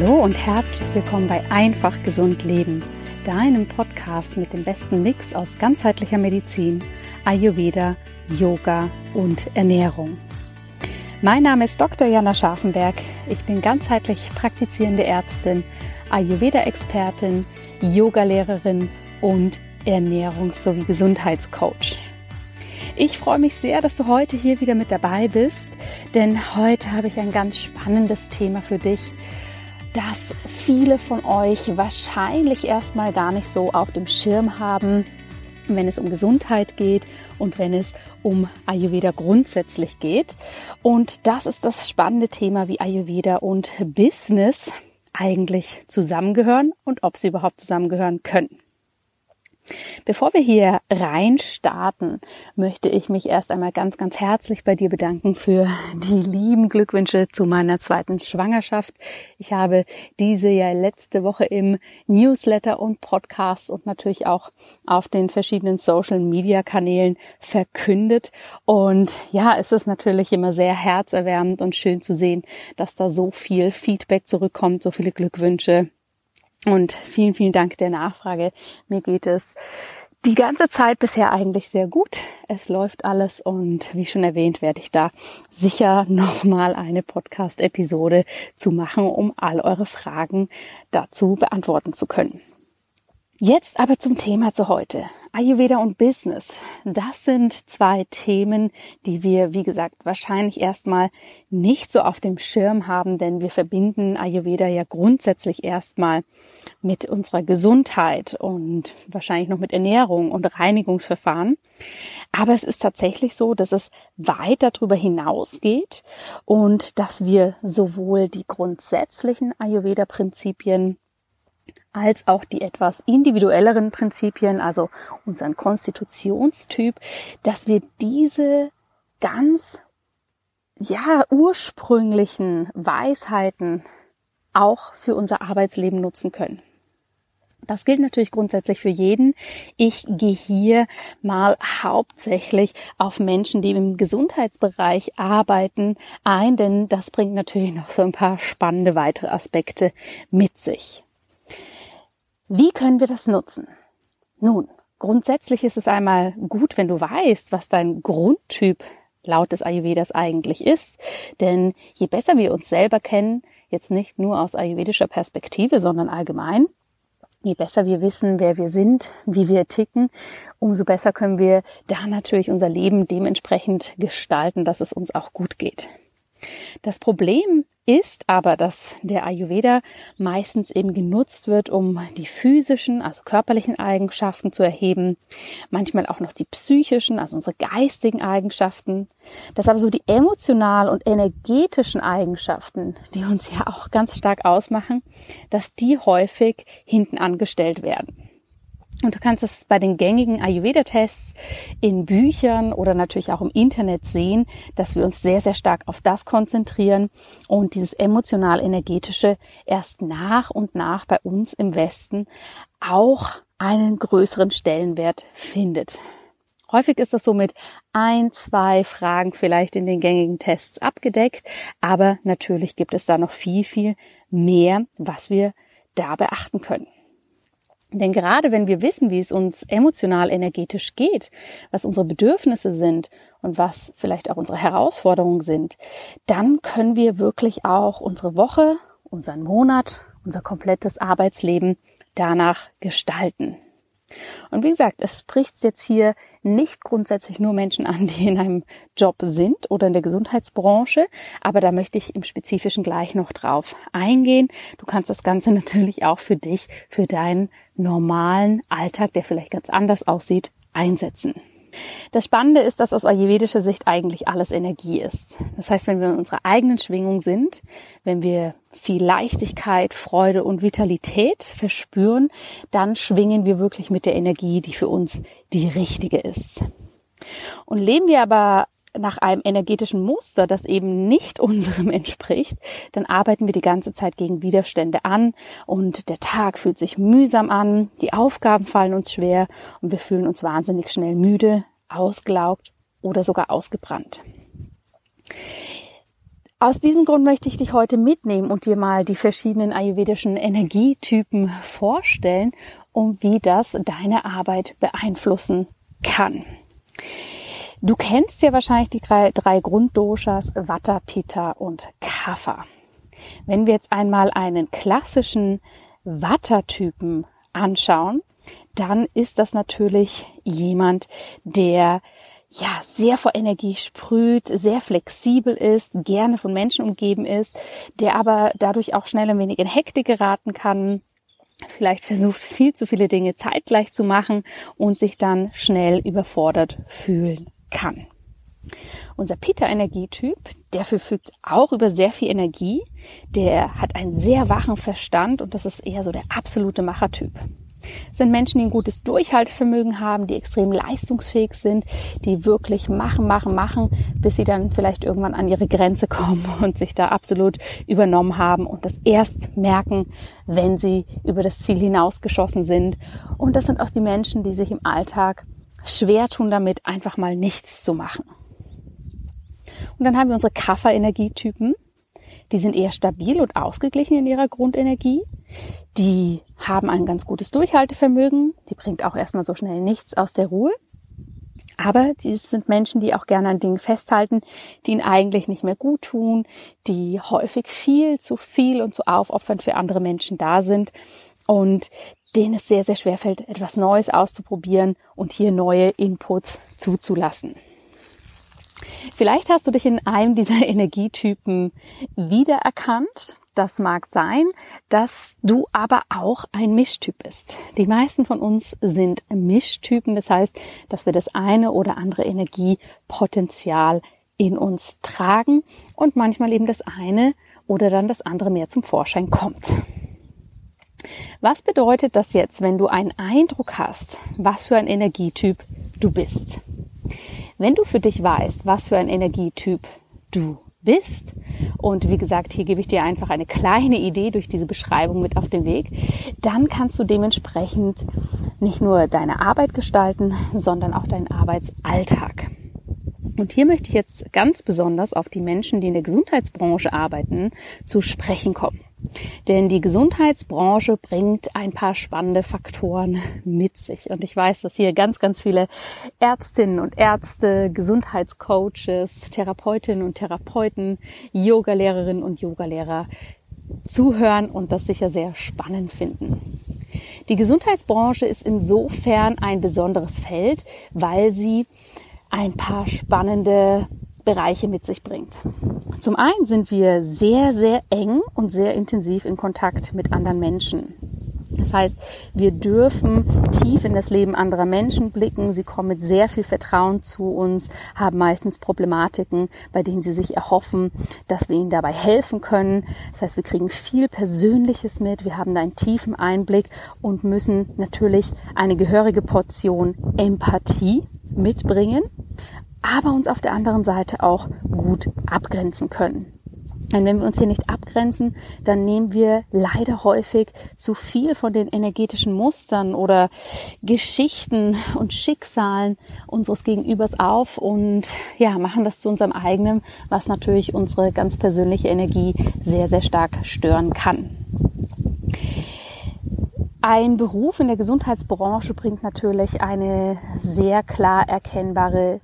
Hallo und herzlich willkommen bei Einfach Gesund Leben, deinem Podcast mit dem besten Mix aus ganzheitlicher Medizin, Ayurveda, Yoga und Ernährung. Mein Name ist Dr. Jana Scharfenberg. Ich bin ganzheitlich praktizierende Ärztin, Ayurveda-Expertin, Yogalehrerin und Ernährungs- sowie Gesundheitscoach. Ich freue mich sehr, dass du heute hier wieder mit dabei bist, denn heute habe ich ein ganz spannendes Thema für dich, das viele von euch wahrscheinlich erstmal gar nicht so auf dem Schirm haben, wenn es um Gesundheit geht und wenn es um Ayurveda grundsätzlich geht. Und das ist das spannende Thema, wie Ayurveda und Business eigentlich zusammengehören und ob sie überhaupt zusammengehören können. Bevor wir hier rein starten, möchte ich mich erst einmal ganz, ganz herzlich bei dir bedanken für die lieben Glückwünsche zu meiner zweiten Schwangerschaft. Ich habe diese ja letzte Woche im Newsletter und Podcast und natürlich auch auf den verschiedenen Social Media Kanälen verkündet. Und ja, es ist natürlich immer sehr herzerwärmend und schön zu sehen, dass da so viel Feedback zurückkommt, so viele Glückwünsche und vielen, vielen Dank der Nachfrage. Mir geht es die ganze Zeit bisher eigentlich sehr gut. Es läuft alles und wie schon erwähnt, werde ich da sicher nochmal eine Podcast-Episode zu machen, um all eure Fragen dazu beantworten zu können. Jetzt aber zum Thema zu heute. Ayurveda und Business. Das sind zwei Themen, die wir, wie gesagt, wahrscheinlich erstmal nicht so auf dem Schirm haben, denn wir verbinden Ayurveda ja grundsätzlich erstmal mit unserer Gesundheit und wahrscheinlich noch mit Ernährung und Reinigungsverfahren. Aber es ist tatsächlich so, dass es weit darüber hinausgeht und dass wir sowohl die grundsätzlichen Ayurveda-Prinzipien als auch die etwas individuelleren Prinzipien, also unseren Konstitutionstyp, dass wir diese ganz, ja, ursprünglichen Weisheiten auch für unser Arbeitsleben nutzen können. Das gilt natürlich grundsätzlich für jeden. Ich gehe hier mal hauptsächlich auf Menschen, die im Gesundheitsbereich arbeiten, ein, denn das bringt natürlich noch so ein paar spannende weitere Aspekte mit sich. Wie können wir das nutzen? Nun, grundsätzlich ist es einmal gut, wenn du weißt, was dein Grundtyp laut des Ayurvedas eigentlich ist. Denn je besser wir uns selber kennen, jetzt nicht nur aus ayurvedischer Perspektive, sondern allgemein, je besser wir wissen, wer wir sind, wie wir ticken, umso besser können wir da natürlich unser Leben dementsprechend gestalten, dass es uns auch gut geht. Das Problem ist aber, dass der Ayurveda meistens eben genutzt wird, um die physischen, also körperlichen Eigenschaften zu erheben, manchmal auch noch die psychischen, also unsere geistigen Eigenschaften, dass aber so die emotional und energetischen Eigenschaften, die uns ja auch ganz stark ausmachen, dass die häufig hinten angestellt werden. Und du kannst es bei den gängigen Ayurveda-Tests in Büchern oder natürlich auch im Internet sehen, dass wir uns sehr, sehr stark auf das konzentrieren und dieses emotional-energetische erst nach und nach bei uns im Westen auch einen größeren Stellenwert findet. Häufig ist das so mit ein, zwei Fragen vielleicht in den gängigen Tests abgedeckt, aber natürlich gibt es da noch viel, viel mehr, was wir da beachten können. Denn gerade wenn wir wissen, wie es uns emotional energetisch geht, was unsere Bedürfnisse sind und was vielleicht auch unsere Herausforderungen sind, dann können wir wirklich auch unsere Woche, unseren Monat, unser komplettes Arbeitsleben danach gestalten. Und wie gesagt, es spricht jetzt hier nicht grundsätzlich nur Menschen an, die in einem Job sind oder in der Gesundheitsbranche, aber da möchte ich im Spezifischen gleich noch drauf eingehen. Du kannst das Ganze natürlich auch für dich, für deinen normalen Alltag, der vielleicht ganz anders aussieht, einsetzen. Das Spannende ist, dass aus ayurvedischer Sicht eigentlich alles Energie ist. Das heißt, wenn wir in unserer eigenen Schwingung sind, wenn wir viel Leichtigkeit, Freude und Vitalität verspüren, dann schwingen wir wirklich mit der Energie, die für uns die richtige ist. Und leben wir aber nach einem energetischen Muster, das eben nicht unserem entspricht, dann arbeiten wir die ganze Zeit gegen Widerstände an und der Tag fühlt sich mühsam an, die Aufgaben fallen uns schwer und wir fühlen uns wahnsinnig schnell müde, ausgelaugt oder sogar ausgebrannt. Aus diesem Grund möchte ich dich heute mitnehmen und dir mal die verschiedenen ayurvedischen Energietypen vorstellen und wie das deine Arbeit beeinflussen kann. Du kennst ja wahrscheinlich die drei, Grunddoshas Vata, Pitta und Kapha. Wenn wir jetzt einmal einen klassischen Vata-Typen anschauen, dann ist das natürlich jemand, der ja, sehr vor Energie sprüht, sehr flexibel ist, gerne von Menschen umgeben ist, der aber dadurch auch schnell ein wenig in Hektik geraten kann, vielleicht versucht viel zu viele Dinge zeitgleich zu machen und sich dann schnell überfordert fühlen kann. Unser Peter-Energietyp, der verfügt auch über sehr viel Energie, der hat einen sehr wachen Verstand und das ist eher so der absolute Machertyp. Das sind Menschen, die ein gutes Durchhaltevermögen haben, die extrem leistungsfähig sind, die wirklich machen, machen, machen, bis sie dann vielleicht irgendwann an ihre Grenze kommen und sich da absolut übernommen haben und das erst merken, wenn sie über das Ziel hinausgeschossen sind. Und das sind auch die Menschen, die sich im Alltag schwer tun damit, einfach mal nichts zu machen. Und dann haben wir unsere Kaffer-Energietypen. Die sind eher stabil und ausgeglichen in ihrer Grundenergie. Die haben ein ganz gutes Durchhaltevermögen. Die bringt auch erstmal so schnell nichts aus der Ruhe. Aber die sind Menschen, die auch gerne an Dingen festhalten, die ihnen eigentlich nicht mehr gut tun, die häufig viel zu viel und zu aufopfernd für andere Menschen da sind und denen es sehr, sehr schwer fällt, etwas Neues auszuprobieren und hier neue Inputs zuzulassen. Vielleicht hast du dich in einem dieser Energietypen wiedererkannt. Das mag sein, dass du aber auch ein Mischtyp bist. Die meisten von uns sind Mischtypen. Das heißt, dass wir das eine oder andere Energiepotenzial in uns tragen und manchmal eben das eine oder dann das andere mehr zum Vorschein kommt. Was bedeutet das jetzt, wenn du einen Eindruck hast, was für ein Energietyp du bist? Wenn du für dich weißt, was für ein Energietyp du bist, und wie gesagt, hier gebe ich dir einfach eine kleine Idee durch diese Beschreibung mit auf den Weg, dann kannst du dementsprechend nicht nur deine Arbeit gestalten, sondern auch deinen Arbeitsalltag. Und hier möchte ich jetzt ganz besonders auf die Menschen, die in der Gesundheitsbranche arbeiten, zu sprechen kommen. Denn die Gesundheitsbranche bringt ein paar spannende Faktoren mit sich. Und ich weiß, dass hier ganz, ganz viele Ärztinnen und Ärzte, Gesundheitscoaches, Therapeutinnen und Therapeuten, Yogalehrerinnen und Yogalehrer zuhören und das sicher sehr spannend finden. Die Gesundheitsbranche ist insofern ein besonderes Feld, weil sie ein paar spannende Bereiche mit sich bringt. Zum einen sind wir sehr, sehr eng und sehr intensiv in Kontakt mit anderen Menschen. Das heißt, wir dürfen tief in das Leben anderer Menschen blicken. Sie kommen mit sehr viel Vertrauen zu uns, haben meistens Problematiken, bei denen sie sich erhoffen, dass wir ihnen dabei helfen können. Das heißt, wir kriegen viel Persönliches mit. Wir haben da einen tiefen Einblick und müssen natürlich eine gehörige Portion Empathie mitbringen aber uns auf der anderen Seite auch gut abgrenzen können. Und wenn wir uns hier nicht abgrenzen, dann nehmen wir leider häufig zu viel von den energetischen Mustern oder Geschichten und Schicksalen unseres Gegenübers auf und ja, machen das zu unserem eigenen, was natürlich unsere ganz persönliche Energie sehr, sehr stark stören kann. Ein Beruf in der Gesundheitsbranche bringt natürlich eine sehr klar erkennbare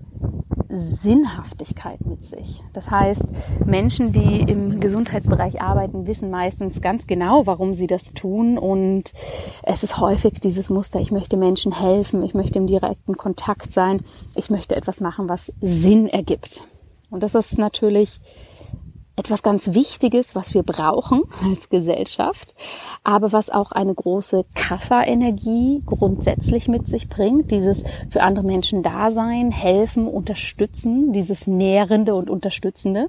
Sinnhaftigkeit mit sich. Das heißt, Menschen, die im Gesundheitsbereich arbeiten, wissen meistens ganz genau, warum sie das tun. Und es ist häufig dieses Muster, ich möchte Menschen helfen, ich möchte im direkten Kontakt sein, ich möchte etwas machen, was Sinn ergibt. Und das ist natürlich etwas ganz Wichtiges, was wir brauchen als Gesellschaft, aber was auch eine große Kafferenergie grundsätzlich mit sich bringt. Dieses für andere Menschen da sein, helfen, unterstützen, dieses Nährende und Unterstützende.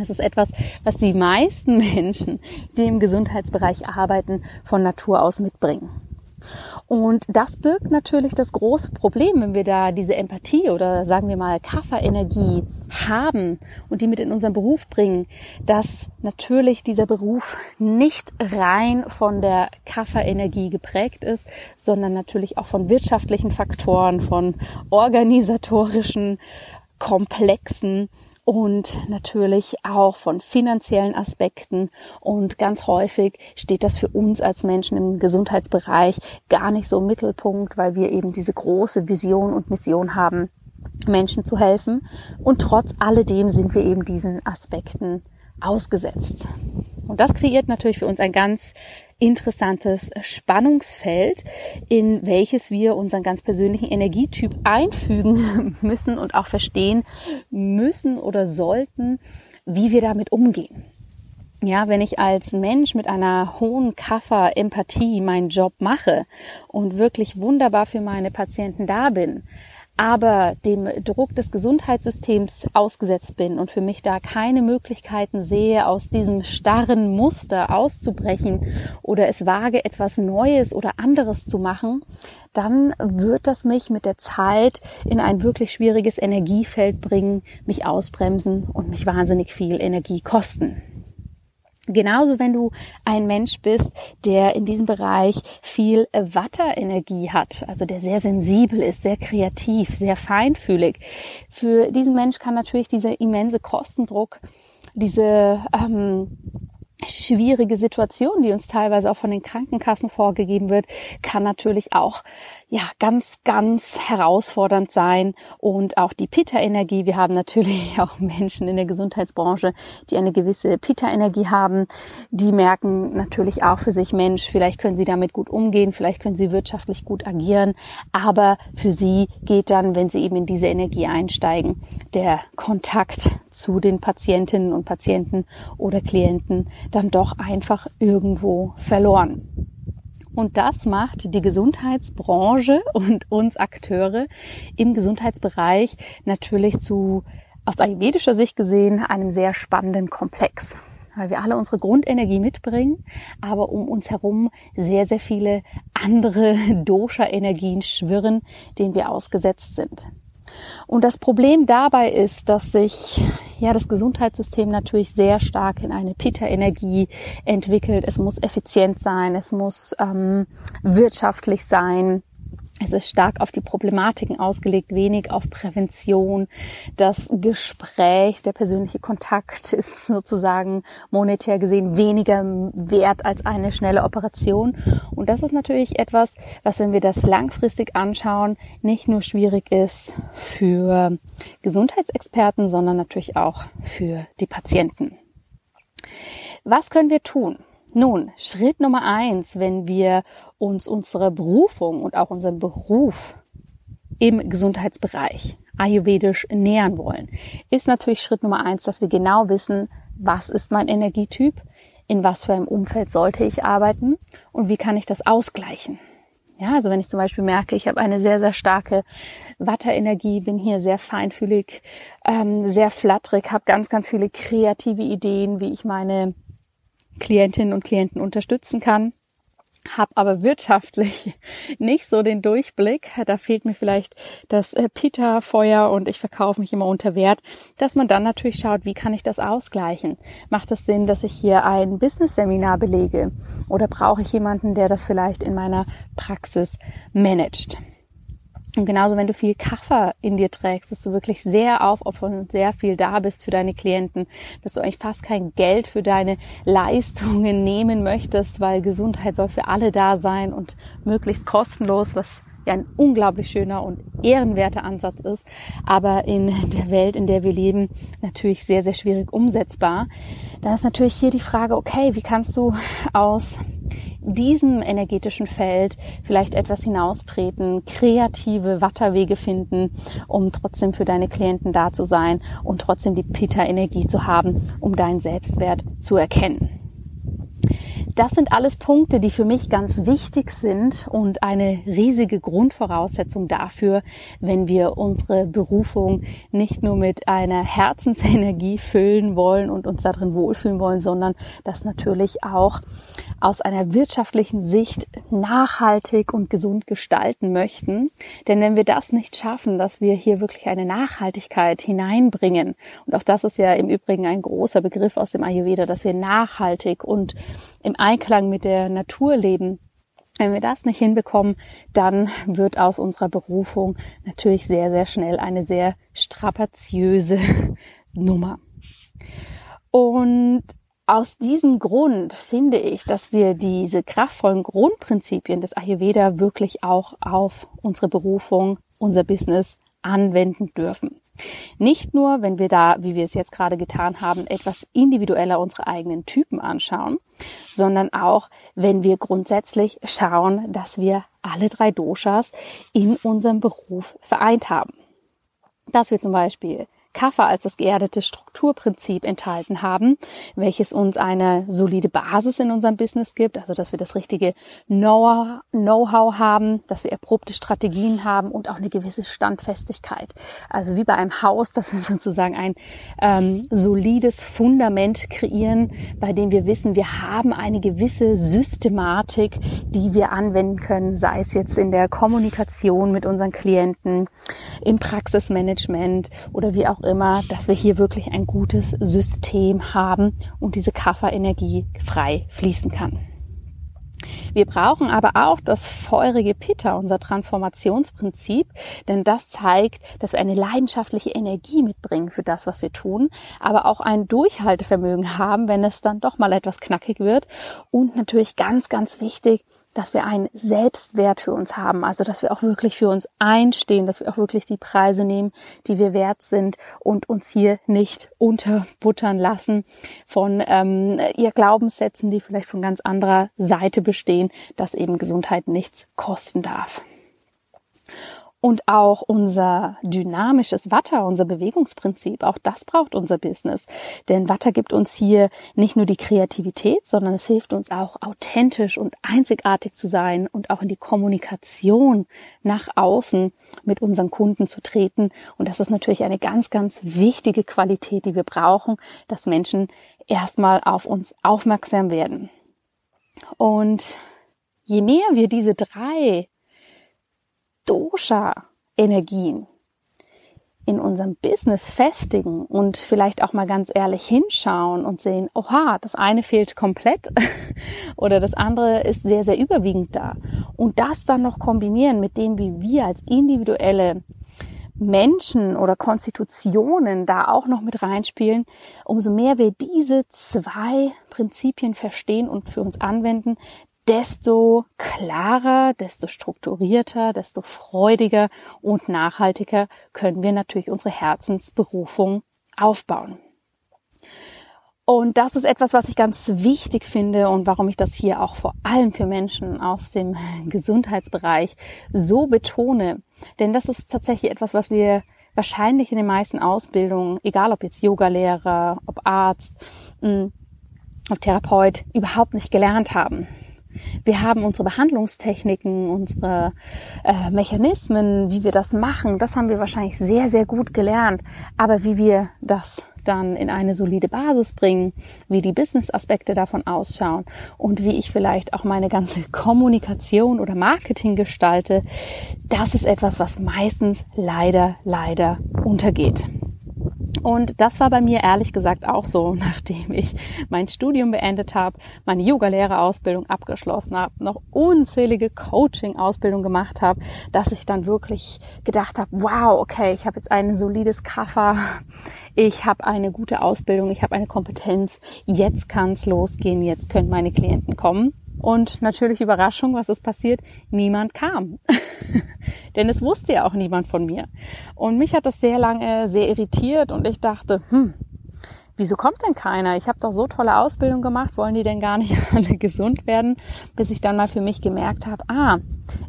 Es ist etwas, was die meisten Menschen, die im Gesundheitsbereich arbeiten, von Natur aus mitbringen. Und das birgt natürlich das große Problem, wenn wir da diese Empathie oder sagen wir mal Kafferenergie haben und die mit in unseren Beruf bringen, dass natürlich dieser Beruf nicht rein von der Kafferenergie geprägt ist, sondern natürlich auch von wirtschaftlichen Faktoren, von organisatorischen, komplexen und natürlich auch von finanziellen Aspekten. Und ganz häufig steht das für uns als Menschen im Gesundheitsbereich gar nicht so im Mittelpunkt, weil wir eben diese große Vision und Mission haben, Menschen zu helfen. Und trotz alledem sind wir eben diesen Aspekten ausgesetzt. Und das kreiert natürlich für uns ein ganz interessantes Spannungsfeld, in welches wir unseren ganz persönlichen Energietyp einfügen müssen und auch verstehen müssen oder sollten, wie wir damit umgehen. Ja, wenn ich als Mensch mit einer hohen Kaffer Empathie meinen Job mache und wirklich wunderbar für meine Patienten da bin, aber dem Druck des Gesundheitssystems ausgesetzt bin und für mich da keine Möglichkeiten sehe, aus diesem starren Muster auszubrechen oder es wage, etwas Neues oder anderes zu machen, dann wird das mich mit der Zeit in ein wirklich schwieriges Energiefeld bringen, mich ausbremsen und mich wahnsinnig viel Energie kosten. Genauso, wenn du ein Mensch bist, der in diesem Bereich viel Watterenergie hat, also der sehr sensibel ist, sehr kreativ, sehr feinfühlig. Für diesen Mensch kann natürlich dieser immense Kostendruck, diese ähm, schwierige Situation, die uns teilweise auch von den Krankenkassen vorgegeben wird, kann natürlich auch ja ganz ganz herausfordernd sein und auch die Pitta Energie, wir haben natürlich auch Menschen in der Gesundheitsbranche, die eine gewisse Pitta Energie haben, die merken natürlich auch für sich Mensch, vielleicht können sie damit gut umgehen, vielleicht können sie wirtschaftlich gut agieren, aber für sie geht dann, wenn sie eben in diese Energie einsteigen, der Kontakt zu den Patientinnen und Patienten oder Klienten dann doch einfach irgendwo verloren. Und das macht die Gesundheitsbranche und uns Akteure im Gesundheitsbereich natürlich zu, aus ayurvedischer Sicht gesehen, einem sehr spannenden Komplex. Weil wir alle unsere Grundenergie mitbringen, aber um uns herum sehr, sehr viele andere Dosha-Energien schwirren, denen wir ausgesetzt sind. Und das Problem dabei ist, dass sich ja das Gesundheitssystem natürlich sehr stark in eine Pitta-Energie entwickelt. Es muss effizient sein, es muss ähm, wirtschaftlich sein. Es ist stark auf die Problematiken ausgelegt, wenig auf Prävention. Das Gespräch, der persönliche Kontakt ist sozusagen monetär gesehen weniger wert als eine schnelle Operation. Und das ist natürlich etwas, was, wenn wir das langfristig anschauen, nicht nur schwierig ist für Gesundheitsexperten, sondern natürlich auch für die Patienten. Was können wir tun? Nun, Schritt Nummer eins, wenn wir uns unsere Berufung und auch unseren Beruf im Gesundheitsbereich ayurvedisch nähern wollen, ist natürlich Schritt Nummer eins, dass wir genau wissen, was ist mein Energietyp, in was für einem Umfeld sollte ich arbeiten und wie kann ich das ausgleichen. Ja, also wenn ich zum Beispiel merke, ich habe eine sehr, sehr starke Watterenergie, bin hier sehr feinfühlig, ähm, sehr flatterig, habe ganz, ganz viele kreative Ideen, wie ich meine Klientinnen und Klienten unterstützen kann habe aber wirtschaftlich nicht so den Durchblick. Da fehlt mir vielleicht das äh, Pita-Feuer und ich verkaufe mich immer unter Wert, dass man dann natürlich schaut, wie kann ich das ausgleichen? Macht es Sinn, dass ich hier ein Business-Seminar belege oder brauche ich jemanden, der das vielleicht in meiner Praxis managt? Und genauso, wenn du viel Kaffer in dir trägst, dass du wirklich sehr aufopfern und sehr viel da bist für deine Klienten, dass du eigentlich fast kein Geld für deine Leistungen nehmen möchtest, weil Gesundheit soll für alle da sein und möglichst kostenlos, was ja ein unglaublich schöner und ehrenwerter Ansatz ist, aber in der Welt, in der wir leben, natürlich sehr, sehr schwierig umsetzbar. Da ist natürlich hier die Frage, okay, wie kannst du aus diesem energetischen Feld vielleicht etwas hinaustreten, kreative Watterwege finden, um trotzdem für deine Klienten da zu sein und trotzdem die Pita-Energie zu haben, um deinen Selbstwert zu erkennen. Das sind alles Punkte, die für mich ganz wichtig sind und eine riesige Grundvoraussetzung dafür, wenn wir unsere Berufung nicht nur mit einer Herzensenergie füllen wollen und uns darin wohlfühlen wollen, sondern das natürlich auch aus einer wirtschaftlichen Sicht nachhaltig und gesund gestalten möchten. Denn wenn wir das nicht schaffen, dass wir hier wirklich eine Nachhaltigkeit hineinbringen, und auch das ist ja im Übrigen ein großer Begriff aus dem Ayurveda, dass wir nachhaltig und im Einklang mit der Natur leben, wenn wir das nicht hinbekommen, dann wird aus unserer Berufung natürlich sehr, sehr schnell eine sehr strapaziöse Nummer. Und aus diesem Grund finde ich, dass wir diese kraftvollen Grundprinzipien des Ayurveda wirklich auch auf unsere Berufung, unser Business anwenden dürfen. Nicht nur, wenn wir da, wie wir es jetzt gerade getan haben, etwas individueller unsere eigenen Typen anschauen, sondern auch, wenn wir grundsätzlich schauen, dass wir alle drei Doshas in unserem Beruf vereint haben. Dass wir zum Beispiel Kaffer als das geerdete Strukturprinzip enthalten haben, welches uns eine solide Basis in unserem Business gibt, also dass wir das richtige Know-how haben, dass wir erprobte Strategien haben und auch eine gewisse Standfestigkeit. Also wie bei einem Haus, dass wir sozusagen ein ähm, solides Fundament kreieren, bei dem wir wissen, wir haben eine gewisse Systematik, die wir anwenden können, sei es jetzt in der Kommunikation mit unseren Klienten, im Praxismanagement oder wie auch immer, dass wir hier wirklich ein gutes System haben und diese Kafferenergie frei fließen kann. Wir brauchen aber auch das feurige Pitta, unser Transformationsprinzip, denn das zeigt, dass wir eine leidenschaftliche Energie mitbringen für das, was wir tun, aber auch ein Durchhaltevermögen haben, wenn es dann doch mal etwas knackig wird. Und natürlich ganz, ganz wichtig, dass wir einen Selbstwert für uns haben, also dass wir auch wirklich für uns einstehen, dass wir auch wirklich die Preise nehmen, die wir wert sind und uns hier nicht unterbuttern lassen von ähm, ihr Glaubenssätzen, die vielleicht von ganz anderer Seite bestehen, dass eben Gesundheit nichts kosten darf. Und auch unser dynamisches Watter, unser Bewegungsprinzip, auch das braucht unser Business. Denn Watter gibt uns hier nicht nur die Kreativität, sondern es hilft uns auch authentisch und einzigartig zu sein und auch in die Kommunikation nach außen mit unseren Kunden zu treten. Und das ist natürlich eine ganz, ganz wichtige Qualität, die wir brauchen, dass Menschen erstmal auf uns aufmerksam werden. Und je mehr wir diese drei Dosha-Energien in unserem Business festigen und vielleicht auch mal ganz ehrlich hinschauen und sehen, oha, das eine fehlt komplett oder das andere ist sehr, sehr überwiegend da. Und das dann noch kombinieren mit dem, wie wir als individuelle Menschen oder Konstitutionen da auch noch mit reinspielen, umso mehr wir diese zwei Prinzipien verstehen und für uns anwenden, desto klarer, desto strukturierter, desto freudiger und nachhaltiger können wir natürlich unsere Herzensberufung aufbauen. Und das ist etwas, was ich ganz wichtig finde und warum ich das hier auch vor allem für Menschen aus dem Gesundheitsbereich so betone. Denn das ist tatsächlich etwas, was wir wahrscheinlich in den meisten Ausbildungen, egal ob jetzt Yogalehrer, ob Arzt, hm, ob Therapeut, überhaupt nicht gelernt haben. Wir haben unsere Behandlungstechniken, unsere äh, Mechanismen, wie wir das machen, das haben wir wahrscheinlich sehr, sehr gut gelernt. Aber wie wir das dann in eine solide Basis bringen, wie die Business-Aspekte davon ausschauen und wie ich vielleicht auch meine ganze Kommunikation oder Marketing gestalte, das ist etwas, was meistens leider, leider untergeht. Und das war bei mir ehrlich gesagt auch so, nachdem ich mein Studium beendet habe, meine Yoga-Lehrerausbildung abgeschlossen habe, noch unzählige Coaching-Ausbildung gemacht habe, dass ich dann wirklich gedacht habe, wow, okay, ich habe jetzt ein solides Kaffer, ich habe eine gute Ausbildung, ich habe eine Kompetenz, jetzt kann es losgehen, jetzt können meine Klienten kommen. Und natürlich Überraschung, was ist passiert? Niemand kam. Denn es wusste ja auch niemand von mir. Und mich hat das sehr lange sehr irritiert und ich dachte, hm, wieso kommt denn keiner? Ich habe doch so tolle Ausbildung gemacht, wollen die denn gar nicht alle gesund werden? Bis ich dann mal für mich gemerkt habe, ah,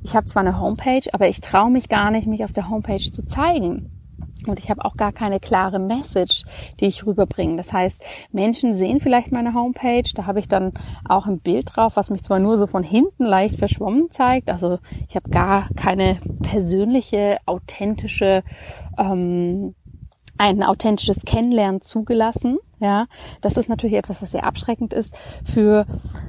ich habe zwar eine Homepage, aber ich traue mich gar nicht, mich auf der Homepage zu zeigen. Und ich habe auch gar keine klare Message, die ich rüberbringe. Das heißt, Menschen sehen vielleicht meine Homepage, da habe ich dann auch ein Bild drauf, was mich zwar nur so von hinten leicht verschwommen zeigt. Also ich habe gar keine persönliche, authentische ähm, ein authentisches Kennenlernen zugelassen. Ja, das ist natürlich etwas, was sehr abschreckend ist für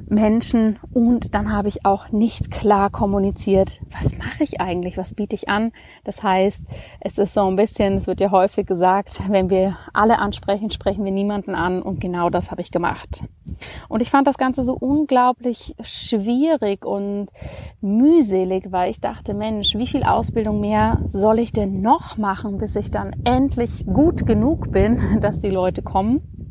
Menschen. Und dann habe ich auch nicht klar kommuniziert, was mache ich eigentlich, was biete ich an. Das heißt, es ist so ein bisschen, es wird ja häufig gesagt, wenn wir alle ansprechen, sprechen wir niemanden an. Und genau das habe ich gemacht. Und ich fand das Ganze so unglaublich schwierig und mühselig, weil ich dachte, Mensch, wie viel Ausbildung mehr soll ich denn noch machen, bis ich dann endlich gut genug bin, dass die Leute kommen?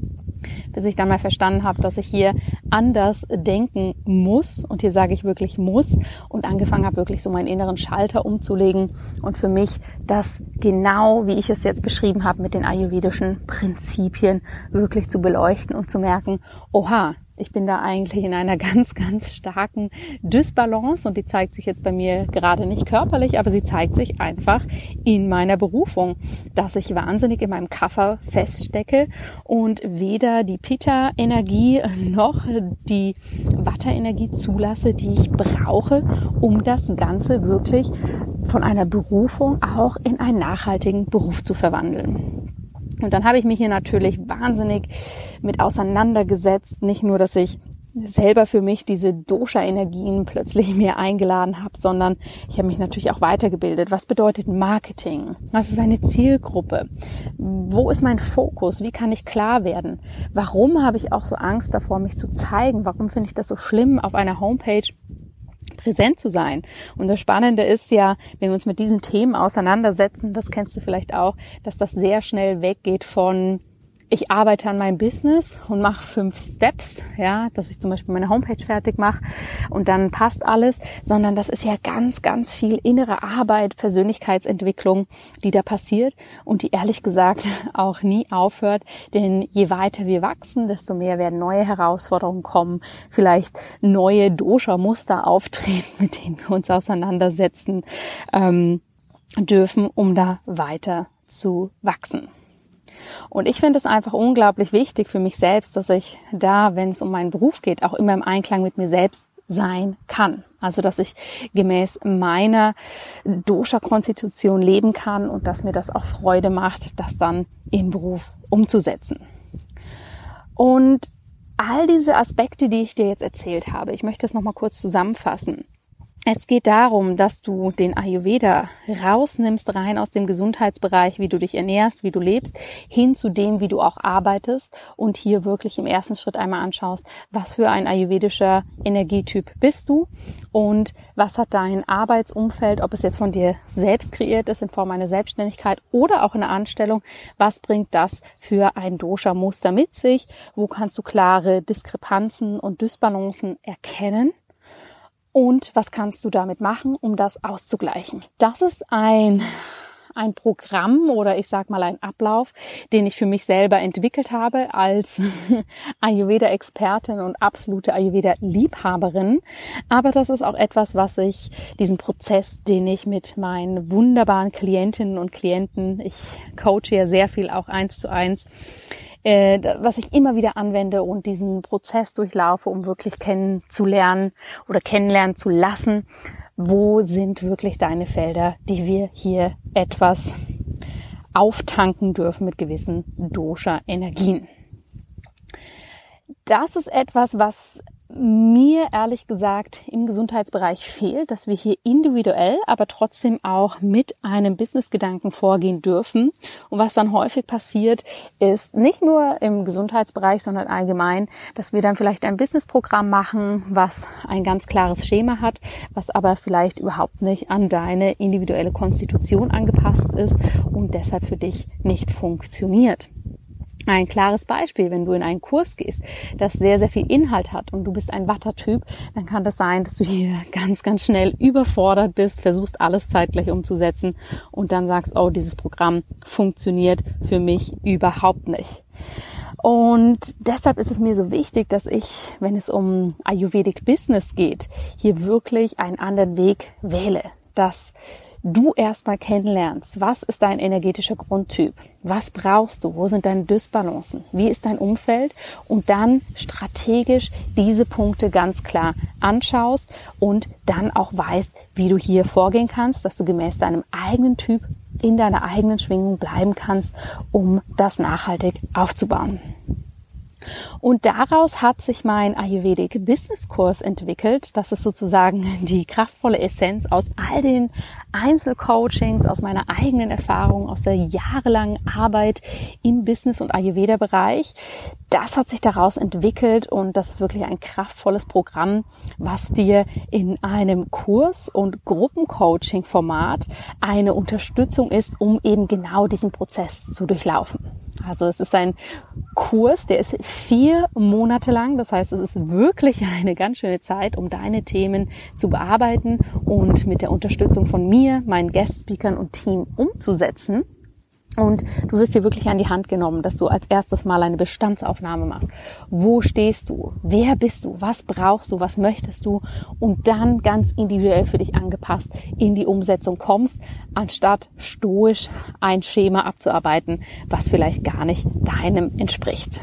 Bis ich dann mal verstanden habe, dass ich hier anders denken muss. Und hier sage ich wirklich muss. Und angefangen habe, wirklich so meinen inneren Schalter umzulegen. Und für mich das genau, wie ich es jetzt beschrieben habe, mit den ayurvedischen Prinzipien wirklich zu beleuchten und zu merken, oha, ich bin da eigentlich in einer ganz, ganz starken Dysbalance und die zeigt sich jetzt bei mir gerade nicht körperlich, aber sie zeigt sich einfach in meiner Berufung, dass ich wahnsinnig in meinem Kaffer feststecke und weder die Pitta-Energie noch die Vata-Energie zulasse, die ich brauche, um das Ganze wirklich von einer Berufung auch in einen nachhaltigen Beruf zu verwandeln. Und dann habe ich mich hier natürlich wahnsinnig mit auseinandergesetzt. Nicht nur, dass ich selber für mich diese Dosha-Energien plötzlich mir eingeladen habe, sondern ich habe mich natürlich auch weitergebildet. Was bedeutet Marketing? Was ist eine Zielgruppe? Wo ist mein Fokus? Wie kann ich klar werden? Warum habe ich auch so Angst davor, mich zu zeigen? Warum finde ich das so schlimm, auf einer Homepage präsent zu sein. Und das Spannende ist ja, wenn wir uns mit diesen Themen auseinandersetzen, das kennst du vielleicht auch, dass das sehr schnell weggeht von ich arbeite an meinem Business und mache fünf Steps, ja, dass ich zum Beispiel meine Homepage fertig mache und dann passt alles, sondern das ist ja ganz, ganz viel innere Arbeit, Persönlichkeitsentwicklung, die da passiert und die ehrlich gesagt auch nie aufhört, denn je weiter wir wachsen, desto mehr werden neue Herausforderungen kommen, vielleicht neue Dosha-Muster auftreten, mit denen wir uns auseinandersetzen ähm, dürfen, um da weiter zu wachsen. Und ich finde es einfach unglaublich wichtig für mich selbst, dass ich da, wenn es um meinen Beruf geht, auch immer im Einklang mit mir selbst sein kann. Also dass ich gemäß meiner Dosha-Konstitution leben kann und dass mir das auch Freude macht, das dann im Beruf umzusetzen. Und all diese Aspekte, die ich dir jetzt erzählt habe, ich möchte es nochmal kurz zusammenfassen. Es geht darum, dass du den Ayurveda rausnimmst, rein aus dem Gesundheitsbereich, wie du dich ernährst, wie du lebst, hin zu dem, wie du auch arbeitest und hier wirklich im ersten Schritt einmal anschaust, was für ein ayurvedischer Energietyp bist du und was hat dein Arbeitsumfeld, ob es jetzt von dir selbst kreiert ist in Form einer Selbstständigkeit oder auch in der Anstellung, was bringt das für ein Dosha-Muster mit sich, wo kannst du klare Diskrepanzen und Dysbalancen erkennen und was kannst du damit machen, um das auszugleichen. Das ist ein ein Programm oder ich sag mal ein Ablauf, den ich für mich selber entwickelt habe als Ayurveda-Expertin und absolute Ayurveda-Liebhaberin. Aber das ist auch etwas, was ich, diesen Prozess, den ich mit meinen wunderbaren Klientinnen und Klienten, ich coache ja sehr viel auch eins zu eins, äh, was ich immer wieder anwende und diesen Prozess durchlaufe, um wirklich kennenzulernen oder kennenlernen zu lassen, wo sind wirklich deine Felder, die wir hier etwas auftanken dürfen mit gewissen Dosha-Energien. Das ist etwas, was mir ehrlich gesagt im Gesundheitsbereich fehlt, dass wir hier individuell, aber trotzdem auch mit einem Businessgedanken vorgehen dürfen. Und was dann häufig passiert, ist nicht nur im Gesundheitsbereich, sondern allgemein, dass wir dann vielleicht ein Businessprogramm machen, was ein ganz klares Schema hat, was aber vielleicht überhaupt nicht an deine individuelle Konstitution angepasst ist und deshalb für dich nicht funktioniert. Ein klares Beispiel, wenn du in einen Kurs gehst, das sehr, sehr viel Inhalt hat und du bist ein Wattertyp, dann kann das sein, dass du hier ganz, ganz schnell überfordert bist, versuchst alles zeitgleich umzusetzen und dann sagst, oh, dieses Programm funktioniert für mich überhaupt nicht. Und deshalb ist es mir so wichtig, dass ich, wenn es um Ayurvedic Business geht, hier wirklich einen anderen Weg wähle, dass du erstmal kennenlernst, was ist dein energetischer Grundtyp, was brauchst du, wo sind deine Dysbalancen, wie ist dein Umfeld? Und dann strategisch diese Punkte ganz klar anschaust und dann auch weißt, wie du hier vorgehen kannst, dass du gemäß deinem eigenen Typ in deiner eigenen Schwingung bleiben kannst, um das nachhaltig aufzubauen. Und daraus hat sich mein Ayurvedic Business Kurs entwickelt. Das ist sozusagen die kraftvolle Essenz aus all den Einzelcoachings, aus meiner eigenen Erfahrung, aus der jahrelangen Arbeit im Business- und Ayurveda-Bereich. das hat sich daraus entwickelt und das ist wirklich ein kraftvolles Programm, was dir in einem Kurs- und Gruppencoaching-Format eine Unterstützung ist, um eben genau diesen Prozess zu durchlaufen. Also es ist ein Kurs, der ist vier Monate lang. Das heißt, es ist wirklich eine ganz schöne Zeit, um deine Themen zu bearbeiten und mit der Unterstützung von mir, meinen Guest-Speakern und Team umzusetzen. Und du wirst hier wirklich an die Hand genommen, dass du als erstes mal eine Bestandsaufnahme machst. Wo stehst du? Wer bist du? Was brauchst du? Was möchtest du? Und dann ganz individuell für dich angepasst in die Umsetzung kommst, anstatt stoisch ein Schema abzuarbeiten, was vielleicht gar nicht deinem entspricht.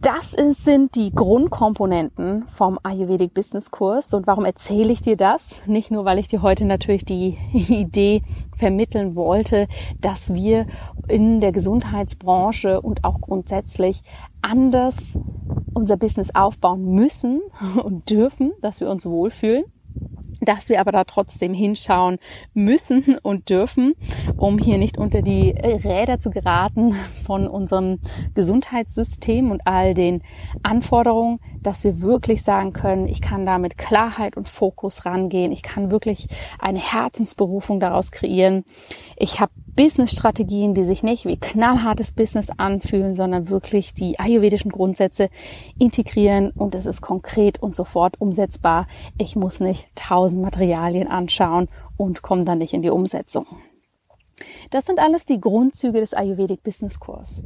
Das sind die Grundkomponenten vom Ayurvedic Business Kurs. Und warum erzähle ich dir das? Nicht nur, weil ich dir heute natürlich die Idee vermitteln wollte, dass wir in der Gesundheitsbranche und auch grundsätzlich anders unser Business aufbauen müssen und dürfen, dass wir uns wohlfühlen dass wir aber da trotzdem hinschauen müssen und dürfen, um hier nicht unter die Räder zu geraten von unserem Gesundheitssystem und all den Anforderungen, dass wir wirklich sagen können, ich kann da mit Klarheit und Fokus rangehen, ich kann wirklich eine Herzensberufung daraus kreieren. Ich habe Business-Strategien, die sich nicht wie knallhartes Business anfühlen, sondern wirklich die ayurvedischen Grundsätze integrieren und es ist konkret und sofort umsetzbar. Ich muss nicht tausend Materialien anschauen und komme dann nicht in die Umsetzung. Das sind alles die Grundzüge des Ayurvedic Business Kurs.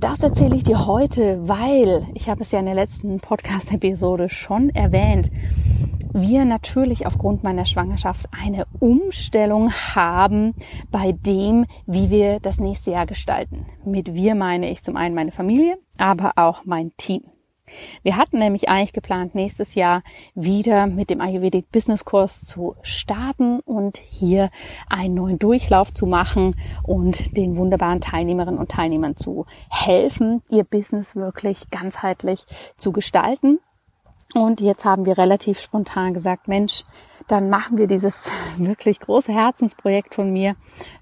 Das erzähle ich dir heute, weil ich habe es ja in der letzten Podcast-Episode schon erwähnt wir natürlich aufgrund meiner Schwangerschaft eine Umstellung haben bei dem, wie wir das nächste Jahr gestalten. Mit wir meine ich zum einen meine Familie, aber auch mein Team. Wir hatten nämlich eigentlich geplant, nächstes Jahr wieder mit dem Ayurvedic Business Kurs zu starten und hier einen neuen Durchlauf zu machen und den wunderbaren Teilnehmerinnen und Teilnehmern zu helfen, ihr Business wirklich ganzheitlich zu gestalten und jetzt haben wir relativ spontan gesagt, Mensch, dann machen wir dieses wirklich große Herzensprojekt von mir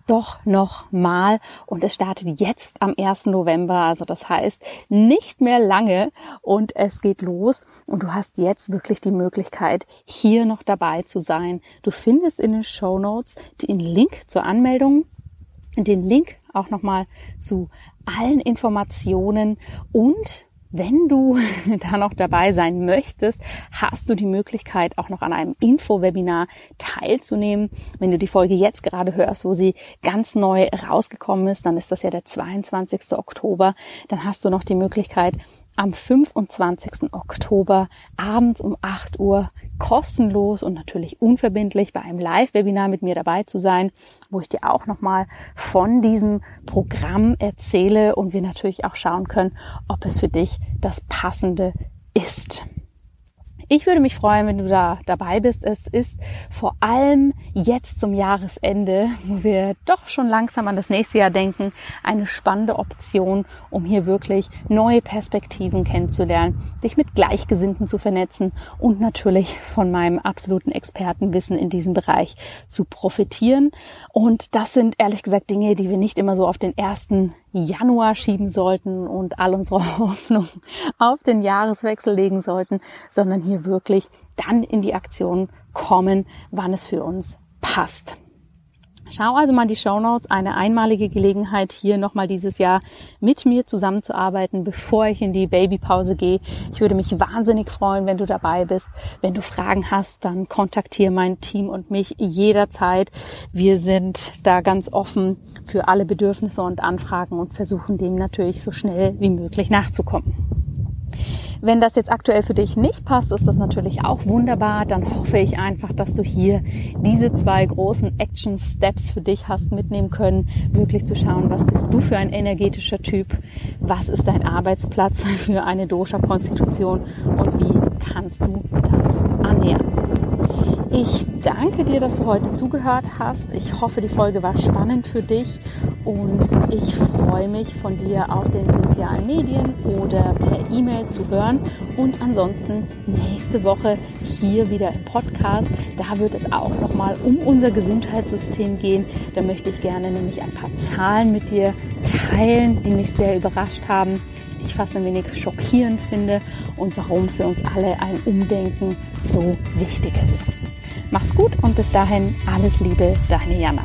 doch noch mal. Und es startet jetzt am 1. November. Also das heißt nicht mehr lange und es geht los. Und du hast jetzt wirklich die Möglichkeit, hier noch dabei zu sein. Du findest in den Show Notes den Link zur Anmeldung, den Link auch nochmal zu allen Informationen und wenn du da noch dabei sein möchtest, hast du die Möglichkeit, auch noch an einem Info-Webinar teilzunehmen. Wenn du die Folge jetzt gerade hörst, wo sie ganz neu rausgekommen ist, dann ist das ja der 22. Oktober, dann hast du noch die Möglichkeit, am 25. Oktober abends um 8 Uhr kostenlos und natürlich unverbindlich bei einem Live-Webinar mit mir dabei zu sein, wo ich dir auch nochmal von diesem Programm erzähle und wir natürlich auch schauen können, ob es für dich das Passende ist. Ich würde mich freuen, wenn du da dabei bist. Es ist vor allem jetzt zum Jahresende, wo wir doch schon langsam an das nächste Jahr denken, eine spannende Option, um hier wirklich neue Perspektiven kennenzulernen, dich mit Gleichgesinnten zu vernetzen und natürlich von meinem absoluten Expertenwissen in diesem Bereich zu profitieren. Und das sind ehrlich gesagt Dinge, die wir nicht immer so auf den ersten Januar schieben sollten und all unsere Hoffnung auf den Jahreswechsel legen sollten, sondern hier wirklich dann in die Aktion kommen, wann es für uns passt. Schau also mal die Show Notes, eine einmalige Gelegenheit, hier nochmal dieses Jahr mit mir zusammenzuarbeiten, bevor ich in die Babypause gehe. Ich würde mich wahnsinnig freuen, wenn du dabei bist. Wenn du Fragen hast, dann kontaktiere mein Team und mich jederzeit. Wir sind da ganz offen für alle Bedürfnisse und Anfragen und versuchen dem natürlich so schnell wie möglich nachzukommen. Wenn das jetzt aktuell für dich nicht passt, ist das natürlich auch wunderbar. Dann hoffe ich einfach, dass du hier diese zwei großen Action Steps für dich hast mitnehmen können, wirklich zu schauen, was bist du für ein energetischer Typ, was ist dein Arbeitsplatz für eine Dosha-Konstitution und wie kannst du das annähern. Ich danke dir, dass du heute zugehört hast. Ich hoffe, die Folge war spannend für dich und ich freue mich von dir auf den sozialen Medien oder per E-Mail zu hören. Und ansonsten nächste Woche hier wieder im Podcast. Da wird es auch nochmal um unser Gesundheitssystem gehen. Da möchte ich gerne nämlich ein paar Zahlen mit dir teilen, die mich sehr überrascht haben ich fast ein wenig schockierend finde und warum für uns alle ein Umdenken so wichtig ist. Mach's gut und bis dahin alles Liebe, deine Jana.